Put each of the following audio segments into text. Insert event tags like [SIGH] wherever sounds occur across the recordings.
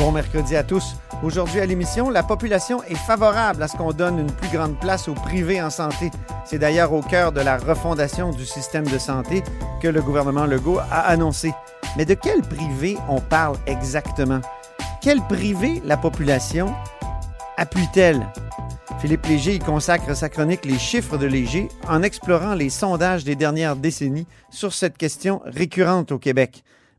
Bon mercredi à tous. Aujourd'hui à l'émission, la population est favorable à ce qu'on donne une plus grande place au privé en santé. C'est d'ailleurs au cœur de la refondation du système de santé que le gouvernement Legault a annoncé. Mais de quel privé on parle exactement? Quel privé la population appuie-t-elle? Philippe Léger y consacre sa chronique Les chiffres de Léger en explorant les sondages des dernières décennies sur cette question récurrente au Québec.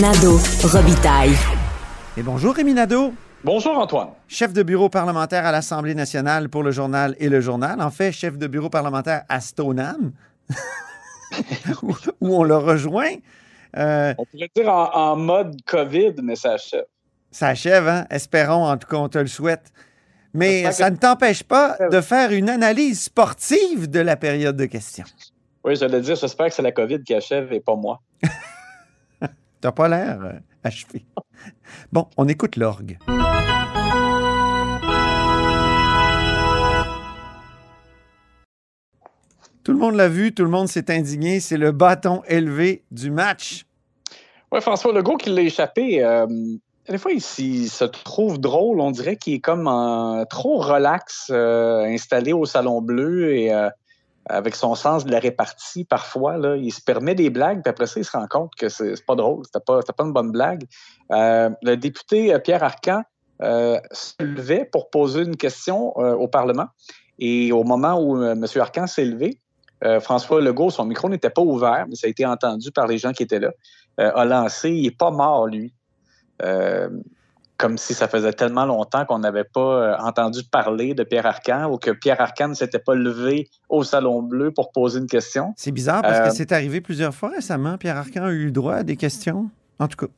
Nado Robitaille. Et bonjour Rémi Nadeau, Bonjour Antoine. chef de bureau parlementaire à l'Assemblée nationale pour le journal et le journal. En fait, chef de bureau parlementaire à Stoneham, [LAUGHS] où, où on le rejoint. Euh, On pourrait dire en, en mode COVID, mais ça achève. ça achève, hein? Espérons, en tout cas, on te le souhaite. Mais ça que- ne t'empêche pas de faire une analyse sportive de la période de questions. Oui, j'allais dire, j'espère que c'est la COVID qui achève et pas moi. [LAUGHS] T'as pas l'air euh, achevé. Bon, on écoute l'orgue. Tout le monde l'a vu, tout le monde s'est indigné. C'est le bâton élevé du match. Oui, François Legault qui l'a échappé. euh, des fois, il, se trouve drôle. On dirait qu'il est comme trop relax, euh, installé au Salon Bleu et avec son sens de la répartie, parfois, là, il se permet des blagues, puis après ça, il se rend compte que c'est pas drôle, c'était pas, pas une bonne blague. Euh, le député euh, Pierre Arcan euh, se levait pour poser une question euh, au Parlement. Et au moment où euh, M. Arcan s'est levé, euh, François Legault, son micro n'était pas ouvert, mais ça a été entendu par les gens qui étaient là, a lancé Il n'est pas mort, lui. Euh, comme si ça faisait tellement longtemps qu'on n'avait pas euh, entendu parler de Pierre Arcan ou que Pierre Arcan ne s'était pas levé au Salon Bleu pour poser une question. C'est bizarre parce Euh, que c'est arrivé plusieurs fois récemment. Pierre Arcan a eu le droit à des questions. En tout cas,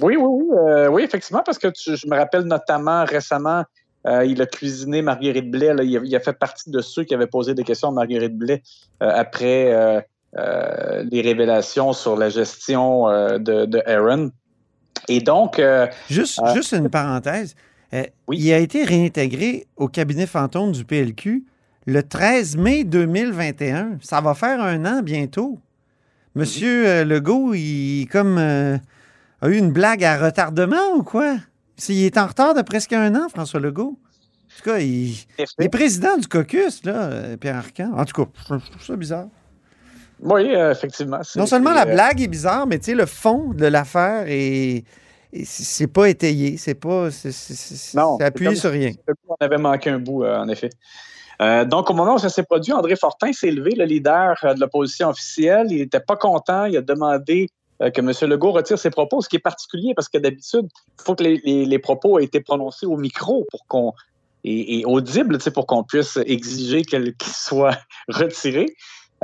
Oui, oui, oui, euh, oui, effectivement, parce que tu- je me rappelle notamment récemment, euh, il a cuisiné Marguerite Blais. là. il, a, il a fait partie de ceux qui avaient posé des questions à Marguerite Blais euh, après euh, euh, les révélations sur la gestion euh, de, de Aaron. Et donc, euh, juste, Ah. juste une parenthèse. Euh, Oui. Il a été réintégré au cabinet fantôme du PLQ le 13 mai 2021. Ça va faire un an bientôt. Monsieur euh, Legault, il comme euh, a eu une blague à retardement ou quoi? S'il est en retard de presque un an, François Legault. En tout cas, il, il est président du caucus, là, euh, Pierre Arcan. En tout cas, je trouve ça bizarre. Oui, euh, effectivement. Non seulement la euh, blague est bizarre, mais tu sais, le fond de l'affaire est. est- C'est pas étayé, c'est pas. C'est appuyé sur rien. On avait manqué un bout, euh, en effet. Euh, donc, au moment où ça s'est produit, André Fortin s'est levé, le leader de l'opposition officielle. Il n'était pas content. Il a demandé euh, que M. Legault retire ses propos, ce qui est particulier parce que d'habitude, il faut que les, les- les propos aient été prononcés au micro pour qu'on et, et audible, pour qu'on puisse exiger qu'ils soient [LAUGHS] retirés.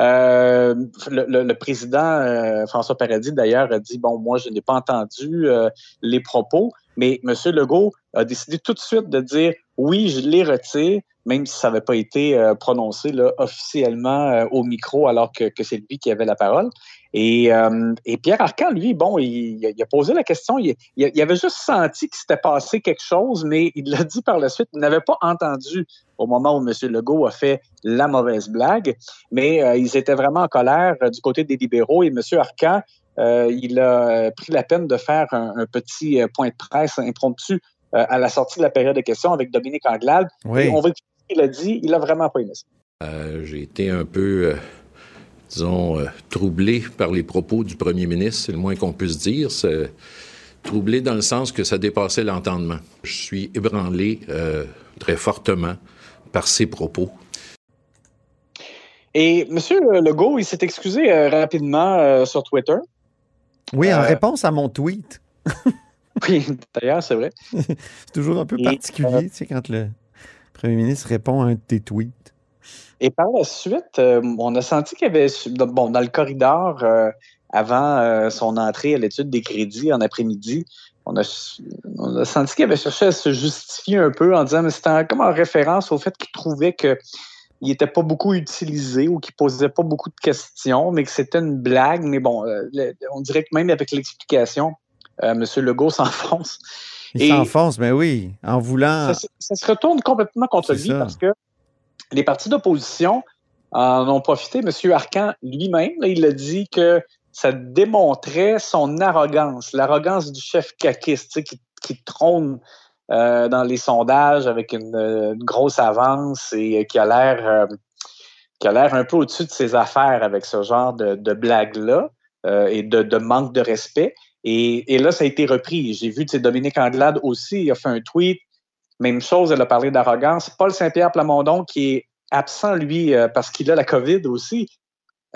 Euh, le, président euh, François Paradis, d'ailleurs, a dit Bon, moi, je n'ai pas entendu euh, les propos, mais M. Legault a décidé tout de suite de dire Oui, je les retire, même si ça n'avait pas été prononcé officiellement au micro, alors que c'est lui qui avait la parole. Et, euh, et Pierre Arcan, lui, bon, il, il a posé la question. Il, avait juste senti qu'il s'était passé quelque chose, mais il l'a dit par la suite. Il n'avait pas entendu au moment où M. Legault a fait la mauvaise blague, mais euh, ils étaient vraiment en colère euh, du côté des libéraux. Et M. Arcan, euh, il a pris la peine de faire un, un petit point de presse impromptu euh, à la sortie de la période de questions avec Dominique Anglade. Oui. Et on va écouter ce qu'il a dit. Il a vraiment pas aimé ça. Euh, J'ai été un peu, euh, disons, euh, troublé par les propos du premier ministre, c'est le moins qu'on puisse dire. C'est troublé dans le sens que ça dépassait l'entendement. Je suis ébranlé euh, très fortement par ses propos. Et M. Legault, il s'est excusé euh, rapidement euh, sur Twitter. Oui, en Euh, réponse à mon tweet. [LAUGHS] Oui, d'ailleurs, c'est vrai. [LAUGHS] c'est toujours un peu particulier, tu sais, quand le premier ministre répond à un de tes tweets. Et par la suite, euh, on a senti qu'il y avait, bon, dans le corridor, euh, avant euh, son entrée à l'étude des crédits en après-midi, on a, on a senti qu'il avait cherché à se justifier un peu en disant, mais c'était comme en référence au fait qu'il trouvait qu'il n'était pas beaucoup utilisé ou qu'il posait pas beaucoup de questions, mais que c'était une blague. Mais bon, on dirait que même avec l'explication, M. Legault [LAUGHS] s'enfonce. Il s'enfonce, mais oui, en voulant. Ça, ça, se retourne complètement contre lui parce que les partis d'opposition en ont profité. M. Arcan lui-même, il a dit que ça démontrait son arrogance, l'arrogance du chef caquiste qui, trône euh, dans les sondages avec une, grosse avance et qui a l'air euh, qui a l'air un peu au-dessus de ses affaires avec ce genre de, de blague-là euh, et de, de, manque de respect. Et, et, là, ça a été repris. J'ai vu Dominique Anglade aussi, il a fait un tweet même chose, elle a parlé d'arrogance. Paul Saint-Pierre Plamondon, qui est absent, lui, euh, parce qu'il a la COVID aussi,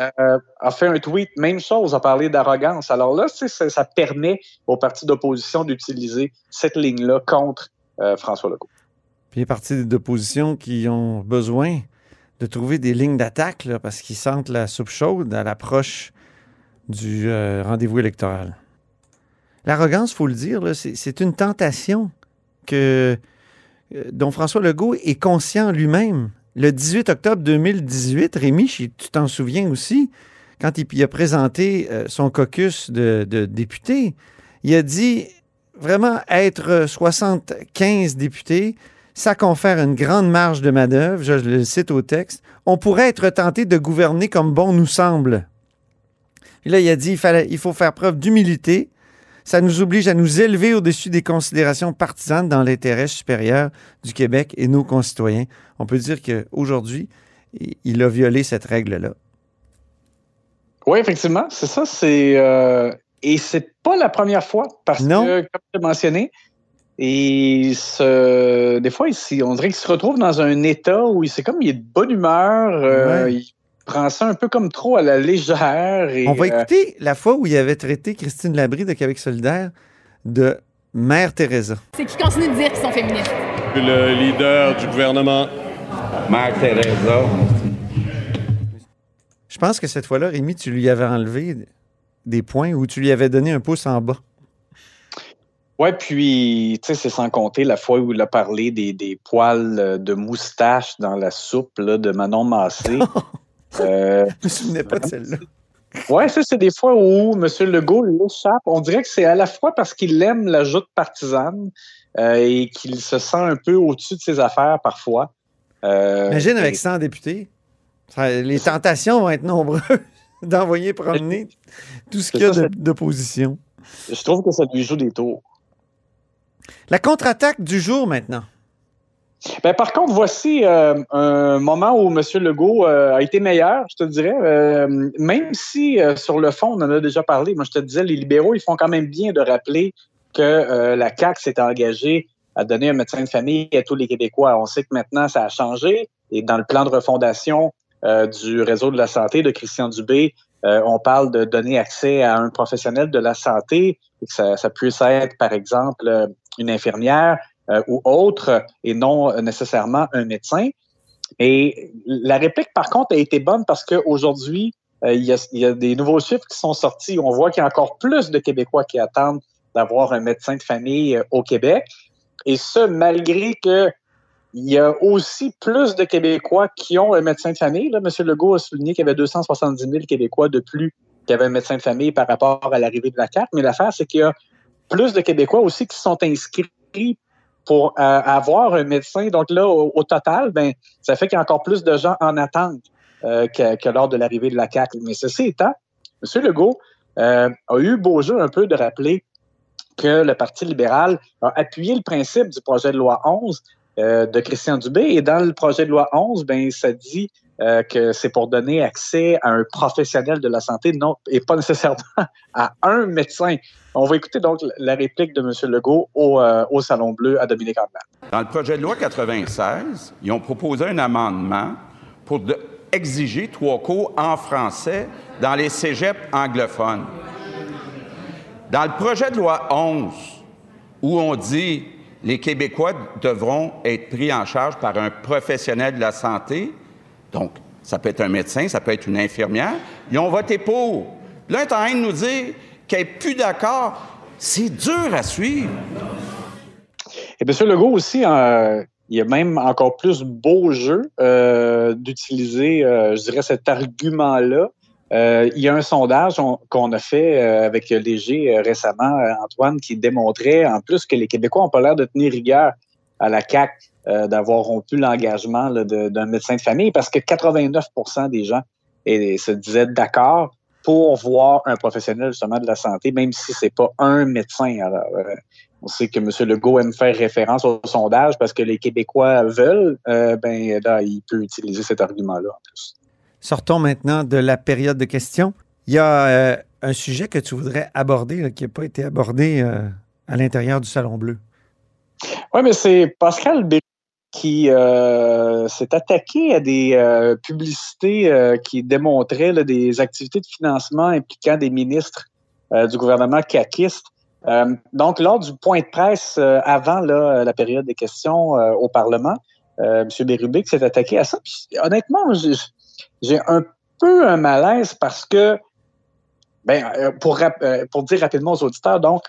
euh, a fait un tweet, même chose, a parlé d'arrogance. Alors là, ça, permet aux partis d'opposition d'utiliser cette ligne-là contre euh, François Legault. Puis les partis d'opposition qui ont besoin de trouver des lignes d'attaque parce qu'ils sentent la soupe chaude à l'approche du rendez-vous électoral. L'arrogance, il faut le dire, c'est une tentation que dont François Legault est conscient lui-même. Le 18 octobre 2018, Rémi, tu t'en souviens aussi, quand il, a présenté euh, son caucus de, députés, il a dit vraiment être 75 députés, ça confère une grande marge de manœuvre, je le cite au texte. On pourrait être tenté de gouverner comme bon nous semble. Là, il a dit il faut faire preuve d'humilité, ça nous oblige à nous élever au-dessus des considérations partisanes dans l'intérêt supérieur du Québec et nos concitoyens. On peut dire qu'aujourd'hui, il a violé cette règle-là. Oui, effectivement, c'est ça. C'est euh, et c'est pas la première fois parce que, comme tu as mentionné, et des fois, on dirait qu'il se retrouve dans un état où c'est comme il est de bonne humeur, euh, prend ça un peu comme trop à la légère. On va euh, écouter la fois où il avait traité Christine Labrie de Québec solidaire de Mère Teresa. C'est qui continue de dire qu'ils sont féministes? Le leader du gouvernement. Mère Teresa. Je pense que cette fois-là, Rémi, tu lui avais enlevé des points ou tu lui avais donné un pouce en bas. Ouais, puis, tu sais, c'est sans compter la fois où il a parlé des, des poils de moustache dans la soupe là, de Manon Massé. [LAUGHS] Euh, [LAUGHS] je me souvenais pas de celle-là. Oui, ça, c'est des fois où M. Legault l'échappe. On dirait que c'est à la fois parce qu'il aime la joute partisane euh, et qu'il se sent un peu au-dessus de ses affaires parfois. Euh, Imagine avec 100 députés. les tentations vont être nombreuses [LAUGHS] d'envoyer promener tout ce qu'il y a d'opposition. Je trouve que ça lui joue des tours. La contre-attaque du jour maintenant. Ben, par contre, voici euh, un moment où M. Legault euh, a été meilleur, je te dirais. Euh, même si sur le fond, on en a déjà parlé, moi je te disais, les libéraux, ils font quand même bien de rappeler que la CAQ s'est engagée à donner un médecin de famille à tous les Québécois. On sait que maintenant, ça a changé. Et dans le plan de refondation du réseau de la santé de Christian Dubé, on parle de donner accès à un professionnel de la santé, et que ça, ça puisse être, par exemple, une infirmière, euh, ou autre et non nécessairement un médecin. Et la réplique, par contre, a été bonne parce qu'aujourd'hui, euh, il, y a, des nouveaux chiffres qui sont sortis. On voit qu'il y a encore plus de Québécois qui attendent d'avoir un médecin de famille euh, au Québec. Et ce, malgré que il y a aussi plus de Québécois qui ont un médecin de famille. Là, M. Legault a souligné qu'il y avait 270 000 Québécois de plus qui avaient un médecin de famille par rapport à l'arrivée de la carte. Mais l'affaire, c'est qu'il y a plus de Québécois aussi qui sont inscrits pour euh, avoir un médecin. Donc là, au, total, ben, ça fait qu'il y a encore plus de gens en attente euh, que, lors de l'arrivée de la CAQ. Mais ceci étant, M. Legault euh, a eu beau jeu un peu de rappeler que le Parti libéral a appuyé le principe du projet de loi 11 de Christian Dubé. Et dans le projet de loi 11, ben, ça dit que c'est pour donner accès à un professionnel de la santé non, et pas nécessairement [LAUGHS] à un médecin. On va écouter donc la réplique de M. Legault au, euh, au Salon Bleu à Dominique Anglade. Dans le projet de loi 96, ils ont proposé un amendement pour exiger trois cours en français dans les cégeps anglophones. Dans le projet de loi 11, où on dit les Québécois devront être pris en charge par un professionnel de la santé. Donc, ça peut être un médecin, ça peut être une infirmière. Ils ont voté pour. Là, ils sont en train de nous dire qu'il n'est plus d'accord. C'est dur à suivre. Et M. Legault aussi, euh, il y a même encore plus beau jeu euh, d'utiliser, euh, je dirais, cet argument-là. Il y a un sondage qu'on a fait avec Léger récemment, Antoine, qui démontrait en plus que les Québécois n'ont pas l'air de tenir rigueur à la CAQ d'avoir rompu l'engagement d'un médecin de famille parce que 89% des gens se disaient d'accord pour voir un professionnel justement de la santé, même si c'est pas un médecin. Alors, on sait que M. Legault aime faire référence au sondage parce que les Québécois veulent, euh, ben là, il peut utiliser cet argument-là en plus. Sortons maintenant de la période de questions. Il y a euh, un sujet que tu voudrais aborder qui n'a pas été abordé euh, à l'intérieur du Salon Bleu. Oui, mais c'est Pascal Bérou qui s'est attaqué à des publicités qui démontraient des activités de financement impliquant des ministres du gouvernement caquiste. Euh, donc, lors du point de presse euh, avant la période des questions euh, au Parlement, M. Bérubé s'est attaqué à ça. honnêtement, j'ai un peu un malaise parce que, ben, pour, pour dire rapidement aux auditeurs, donc,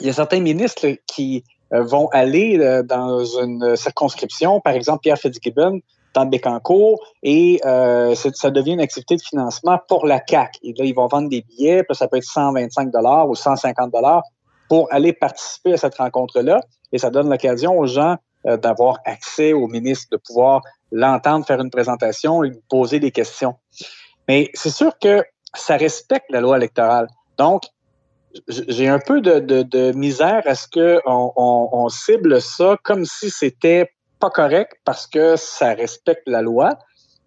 il y a certains ministres qui vont aller dans une circonscription, par exemple Pierre Fitzgibbon, dans Bécancourt, et ça devient une activité de financement pour la CAC. Et là, ils vont vendre des billets, ça peut être 125 dollars ou 150 dollars pour aller participer à cette rencontre-là. Et ça donne l'occasion aux gens euh, d'avoir accès au ministre, de pouvoir l'entendre faire une présentation et lui poser des questions. Mais c'est sûr que ça respecte la loi électorale. Donc, j'ai un peu de, misère à ce qu'on on, cible ça comme si c'était pas correct parce que ça respecte la loi.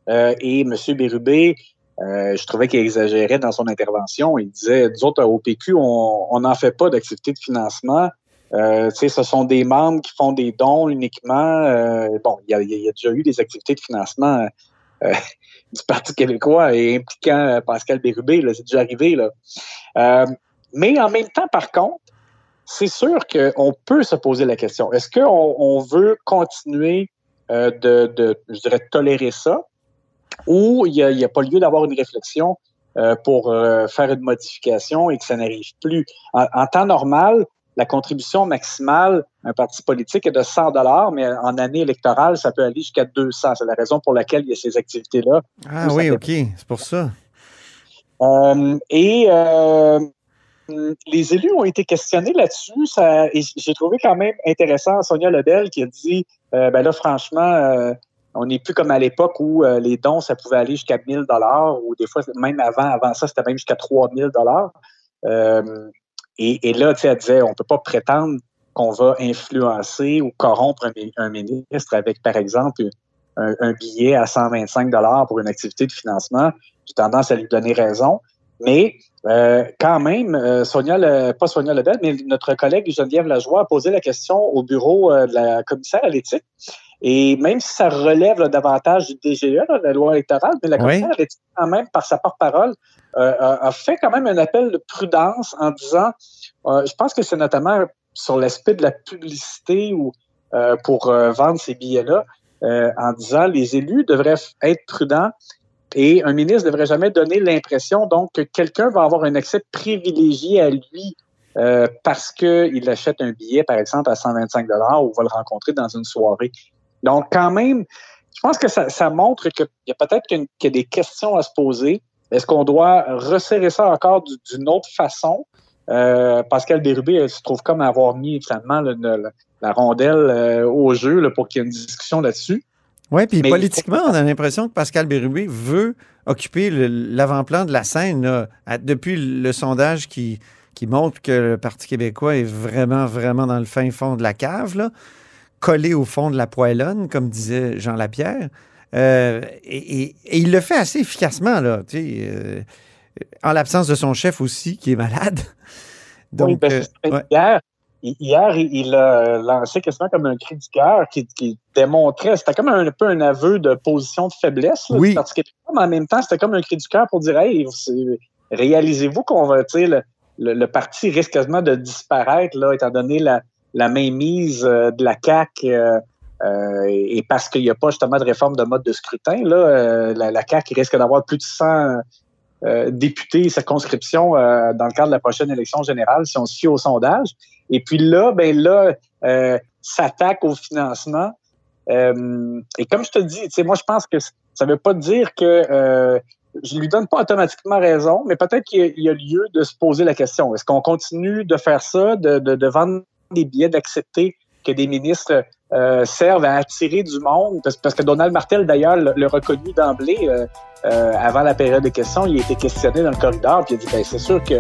Euh, et M. Bérubé euh, je trouvais qu'il exagérait dans son intervention. Il disait, nous autres, au PQ, on n'en fait pas d'activité de financement. Euh, ce sont des membres qui font des dons uniquement. Euh, bon, il y, a, y, a, déjà eu des activités de financement [LAUGHS] du Parti québécois et impliquant Pascal Bérubé, c'est déjà arrivé. Là. Mais en même temps, par contre, c'est sûr qu'on peut se poser la question. Est-ce qu'on on veut continuer de, de, je dirais, tolérer ça? où il n'y a, pas lieu d'avoir une réflexion euh, pour euh, faire une modification et que ça n'arrive plus? En, temps normal, la contribution maximale un parti politique est de 100 dollars, mais en année électorale, ça peut aller jusqu'à 200. C'est la raison pour laquelle il y a ces activités-là. Ah oui, OK, c'est pour ça. Euh, et les élus ont été questionnés là-dessus. et j'ai trouvé quand même intéressant Sonia Lebel qui a dit, ben là, franchement, on n'est plus comme à l'époque où euh, les dons, ça pouvait aller jusqu'à 1000 dollars ou des fois, même avant, avant ça, c'était même jusqu'à 3000 dollars. Euh, et, là, tu sais, elle disait, on peut pas prétendre qu'on va influencer ou corrompre un, ministre avec, par exemple, un, billet à 125 dollars pour une activité de financement. J'ai tendance à lui donner raison. Mais euh, quand même, Sonia, pas Sonia Lebel, mais notre collègue Geneviève Lajoie a posé la question au bureau de la commissaire à l'éthique. Et même si ça relève davantage du DGE, la loi électorale, mais la commissaire oui. quand même, par sa porte-parole, euh, a fait quand même un appel de prudence en disant, euh, je pense que c'est notamment sur l'aspect de la publicité ou euh, pour vendre ces billets-là, en disant les élus devraient être prudents et un ministre ne devrait jamais donner l'impression donc que quelqu'un va avoir un accès privilégié à lui parce qu'il achète un billet, par exemple, à 125 ou va le rencontrer dans une soirée. Donc, quand même, je pense que ça, montre qu'il y a peut-être qu'il y a des questions à se poser. Est-ce qu'on doit resserrer ça encore d'une autre façon? Euh, Pascal Bérubé se trouve comme avoir mis finalement la rondelle euh, au jeu pour qu'il y ait une discussion là-dessus. Oui, puis politiquement, on a l'impression que Pascal Bérubé veut occuper l'avant-plan de la scène depuis le sondage qui, qui montre que le Parti québécois est vraiment, vraiment dans le fin fond de la cave. Là collé au fond de la poêlonne, comme disait Jean Lapierre. Euh, et, il le fait assez efficacement, là, euh, en l'absence de son chef aussi, qui est malade. Donc, ben, euh, hier, il a lancé quasiment comme un cri du cœur qui, démontrait, c'était comme un, peu un aveu de position de faiblesse. oui. Parce que, mais en même temps, c'était comme un cri du cœur pour dire, hey, réalisez-vous qu'on va, le, le, le, parti risque quasiment de disparaître, là, étant donné la, la mainmise de la CAQ et parce qu'il n'y a pas justement de réforme de mode de scrutin, là, la, la CAQ risque d'avoir plus de 100 députés et circonscriptions dans le cadre de la prochaine élection générale si on fie au sondage. Et puis là, ben là, s'attaque au financement. et comme je te dis, moi, je pense que ça ne veut pas dire que je lui donne pas automatiquement raison, mais peut-être qu'il y, a lieu de se poser la question. Est-ce qu'on continue de faire ça, de, de, de vendre des billets, d'accepter que des ministres euh, servent à attirer du monde, parce, que Donald Martel, d'ailleurs, l'a reconnu d'emblée euh, euh, avant la période de questions. Il a été questionné dans le corridor, puis il a dit ben, c'est sûr que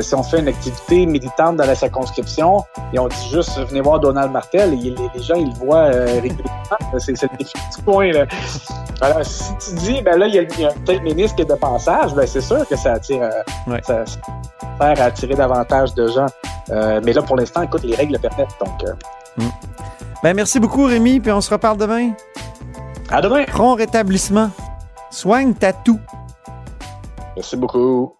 si on fait une activité militante dans la circonscription, et on dit juste venez voir Donald Martel, et les, gens, ils le voient régulièrement. C'est le défi du point. Là. Alors, si tu dis, ben là, il y a, un tel ministre qui est de passage, ben c'est sûr que ça attire, ça, ça à attirer davantage de gens. mais là, pour l'instant, écoute, les règles le permettent. Donc, mm. Ben, merci beaucoup, Rémi, puis on se reparle demain. À demain. Prompt rétablissement. Soigne ta toux. Merci beaucoup.